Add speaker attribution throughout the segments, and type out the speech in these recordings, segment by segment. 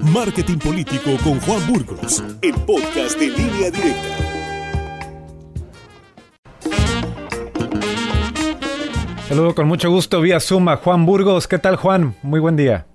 Speaker 1: Marketing Político con Juan Burgos, el podcast de línea directa.
Speaker 2: Saludo con mucho gusto vía Suma, Juan Burgos. ¿Qué tal, Juan? Muy buen día.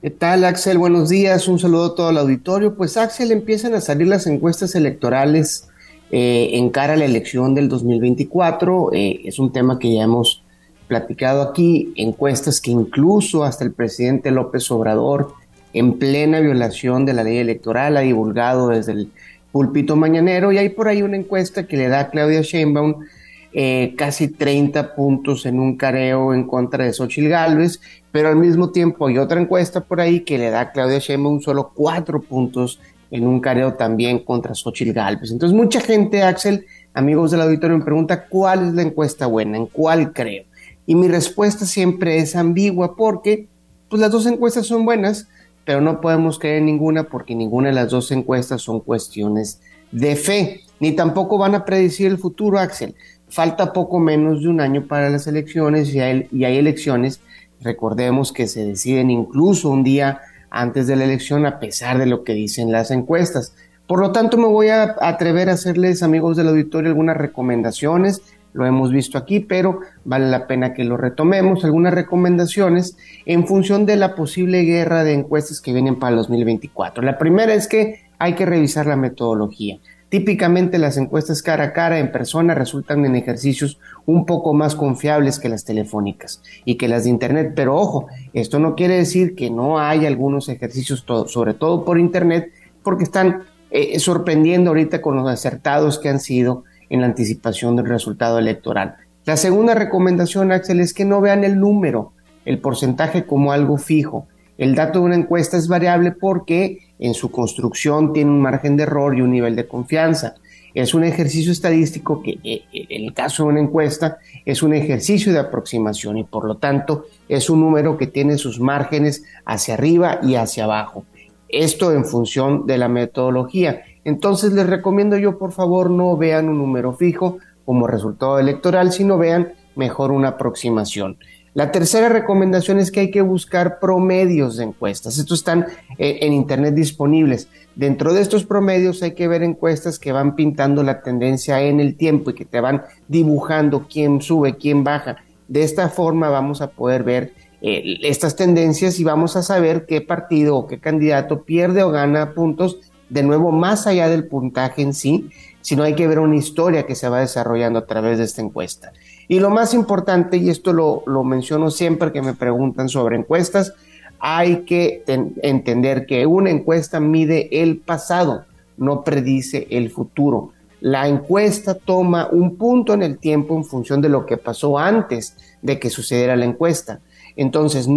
Speaker 3: ¿Qué tal, Axel? Buenos días. Un saludo a todo el auditorio. Pues, Axel, empiezan a salir las encuestas electorales eh, en cara a la elección del 2024. Eh, es un tema que ya hemos platicado aquí, encuestas que incluso hasta el presidente López Obrador, en plena violación de la ley electoral, ha divulgado desde el púlpito mañanero. Y hay por ahí una encuesta que le da a Claudia Sheinbaum eh, casi 30 puntos en un careo en contra de Xochitl Gálvez, pero al mismo tiempo hay otra encuesta por ahí que le da a Claudia Sheinbaum solo 4 puntos en un careo también contra Xochitl Gálvez. Entonces mucha gente, Axel, amigos del auditorio, me pregunta cuál es la encuesta buena, en cuál creo. Y mi respuesta siempre es ambigua porque pues las dos encuestas son buenas, pero no podemos creer en ninguna porque ninguna de las dos encuestas son cuestiones de fe, ni tampoco van a predecir el futuro, Axel. Falta poco menos de un año para las elecciones y hay, y hay elecciones, recordemos que se deciden incluso un día antes de la elección a pesar de lo que dicen las encuestas. Por lo tanto, me voy a atrever a hacerles, amigos del auditorio, algunas recomendaciones. Lo hemos visto aquí, pero vale la pena que lo retomemos. Algunas recomendaciones en función de la posible guerra de encuestas que vienen para el 2024. La primera es que hay que revisar la metodología. Típicamente las encuestas cara a cara en persona resultan en ejercicios un poco más confiables que las telefónicas y que las de Internet, pero ojo, esto no quiere decir que no hay algunos ejercicios, sobre todo por Internet, porque están eh, sorprendiendo ahorita con los acertados que han sido en la anticipación del resultado electoral. La segunda recomendación, Axel, es que no vean el número, el porcentaje como algo fijo. El dato de una encuesta es variable porque en su construcción tiene un margen de error y un nivel de confianza. Es un ejercicio estadístico que eh, eh, en el caso de una encuesta es un ejercicio de aproximación y por lo tanto es un número que tiene sus márgenes hacia arriba y hacia abajo. Esto en función de la metodología. Entonces les recomiendo yo por favor no vean un número fijo como resultado electoral, sino vean mejor una aproximación. La tercera recomendación es que hay que buscar promedios de encuestas. Estos están eh, en Internet disponibles. Dentro de estos promedios hay que ver encuestas que van pintando la tendencia en el tiempo y que te van dibujando quién sube, quién baja. De esta forma vamos a poder ver eh, estas tendencias y vamos a saber qué partido o qué candidato pierde o gana puntos, de nuevo, más allá del puntaje en sí, sino hay que ver una historia que se va desarrollando a través de esta encuesta. Y lo más importante, y esto lo, menciono siempre que me preguntan sobre encuestas, hay que entender que una encuesta mide el pasado, no predice el futuro. La encuesta toma un punto en el tiempo en función de lo que pasó antes de que sucediera la encuesta. Entonces, no